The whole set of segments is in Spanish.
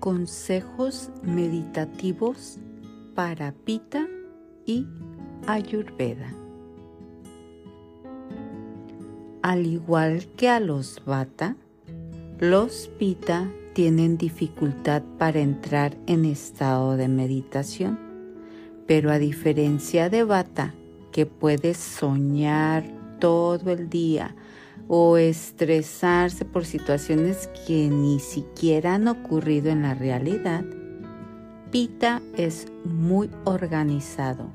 Consejos meditativos para Pita y Ayurveda. Al igual que a los Vata, los Pita tienen dificultad para entrar en estado de meditación, pero a diferencia de Vata, que puede soñar todo el día o estresarse por situaciones que ni siquiera han ocurrido en la realidad, Pita es muy organizado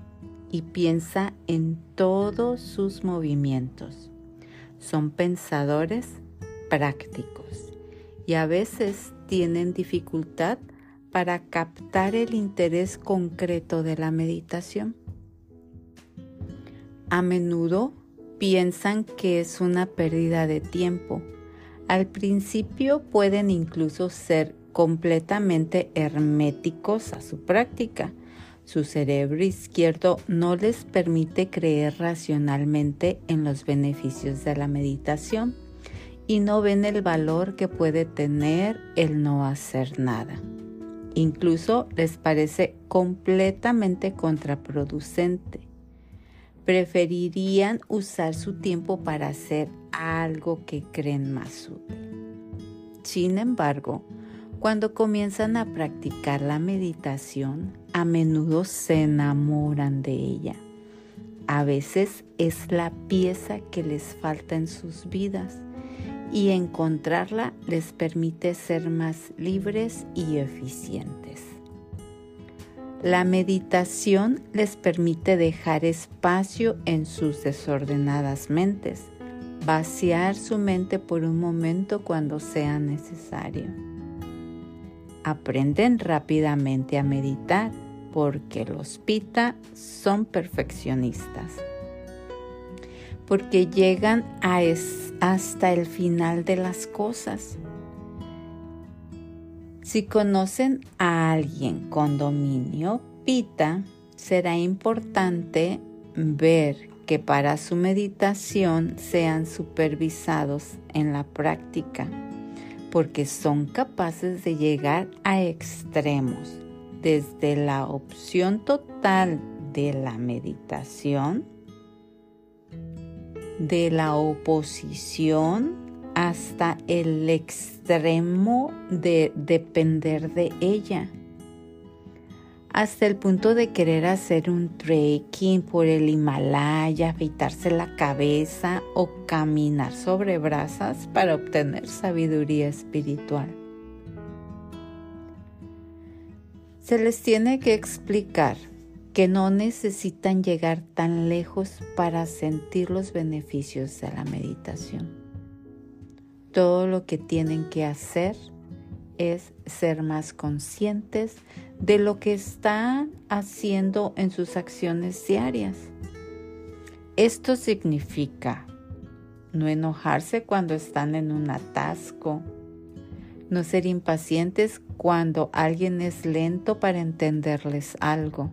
y piensa en todos sus movimientos. Son pensadores prácticos y a veces tienen dificultad para captar el interés concreto de la meditación. A menudo piensan que es una pérdida de tiempo. Al principio pueden incluso ser completamente herméticos a su práctica. Su cerebro izquierdo no les permite creer racionalmente en los beneficios de la meditación y no ven el valor que puede tener el no hacer nada. Incluso les parece completamente contraproducente preferirían usar su tiempo para hacer algo que creen más útil. Sin embargo, cuando comienzan a practicar la meditación, a menudo se enamoran de ella. A veces es la pieza que les falta en sus vidas y encontrarla les permite ser más libres y eficientes. La meditación les permite dejar espacio en sus desordenadas mentes, vaciar su mente por un momento cuando sea necesario. Aprenden rápidamente a meditar porque los pita son perfeccionistas, porque llegan hasta el final de las cosas si conocen a alguien con dominio pita, será importante ver que para su meditación sean supervisados en la práctica, porque son capaces de llegar a extremos, desde la opción total de la meditación, de la oposición hasta el extremo de depender de ella, hasta el punto de querer hacer un trekking por el Himalaya, afeitarse la cabeza o caminar sobre brasas para obtener sabiduría espiritual. Se les tiene que explicar que no necesitan llegar tan lejos para sentir los beneficios de la meditación todo lo que tienen que hacer es ser más conscientes de lo que están haciendo en sus acciones diarias. Esto significa no enojarse cuando están en un atasco, no ser impacientes cuando alguien es lento para entenderles algo,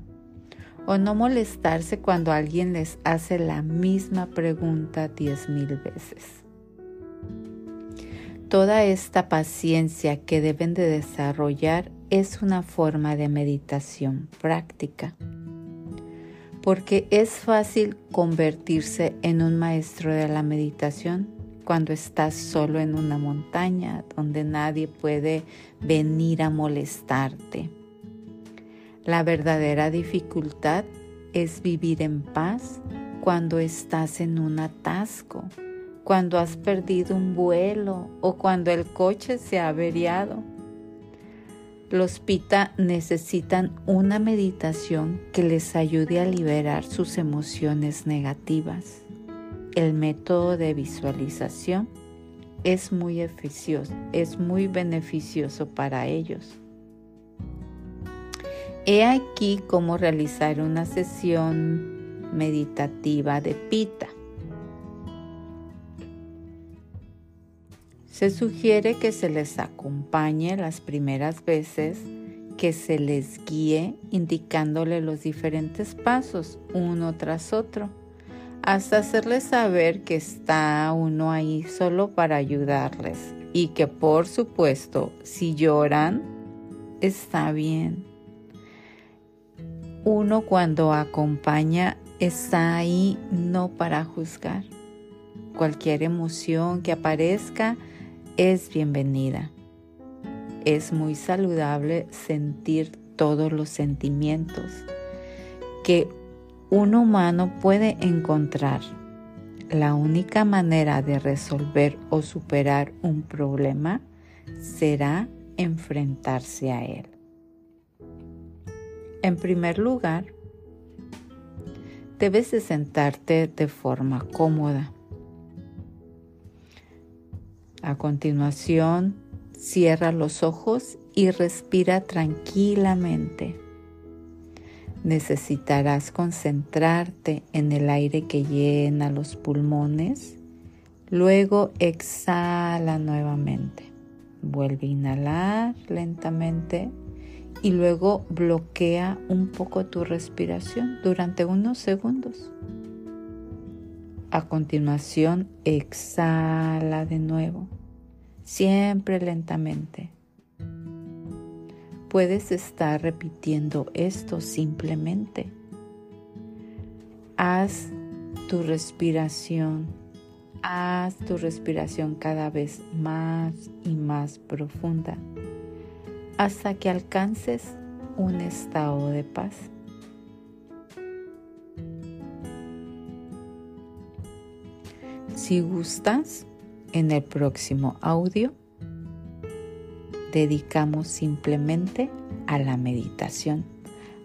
o no molestarse cuando alguien les hace la misma pregunta diez mil veces toda esta paciencia que deben de desarrollar es una forma de meditación práctica. Porque es fácil convertirse en un maestro de la meditación cuando estás solo en una montaña donde nadie puede venir a molestarte. La verdadera dificultad es vivir en paz cuando estás en un atasco cuando has perdido un vuelo o cuando el coche se ha averiado. Los pita necesitan una meditación que les ayude a liberar sus emociones negativas. El método de visualización es muy eficioso, es muy beneficioso para ellos. He aquí cómo realizar una sesión meditativa de pita. Se sugiere que se les acompañe las primeras veces, que se les guíe indicándole los diferentes pasos uno tras otro, hasta hacerles saber que está uno ahí solo para ayudarles y que por supuesto si lloran, está bien. Uno cuando acompaña está ahí no para juzgar. Cualquier emoción que aparezca es bienvenida. Es muy saludable sentir todos los sentimientos que un humano puede encontrar. La única manera de resolver o superar un problema será enfrentarse a él. En primer lugar, debes de sentarte de forma cómoda. A continuación, cierra los ojos y respira tranquilamente. Necesitarás concentrarte en el aire que llena los pulmones. Luego exhala nuevamente. Vuelve a inhalar lentamente y luego bloquea un poco tu respiración durante unos segundos. A continuación, exhala de nuevo, siempre lentamente. Puedes estar repitiendo esto simplemente. Haz tu respiración, haz tu respiración cada vez más y más profunda hasta que alcances un estado de paz. Si gustas, en el próximo audio dedicamos simplemente a la meditación.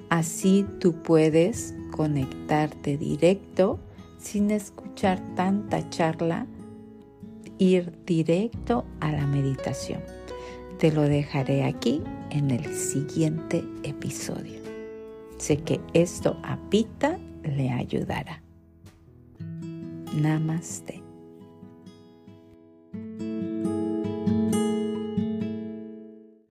Así tú puedes conectarte directo sin escuchar tanta charla, ir directo a la meditación. Te lo dejaré aquí en el siguiente episodio. Sé que esto a Pita le ayudará. Namaste.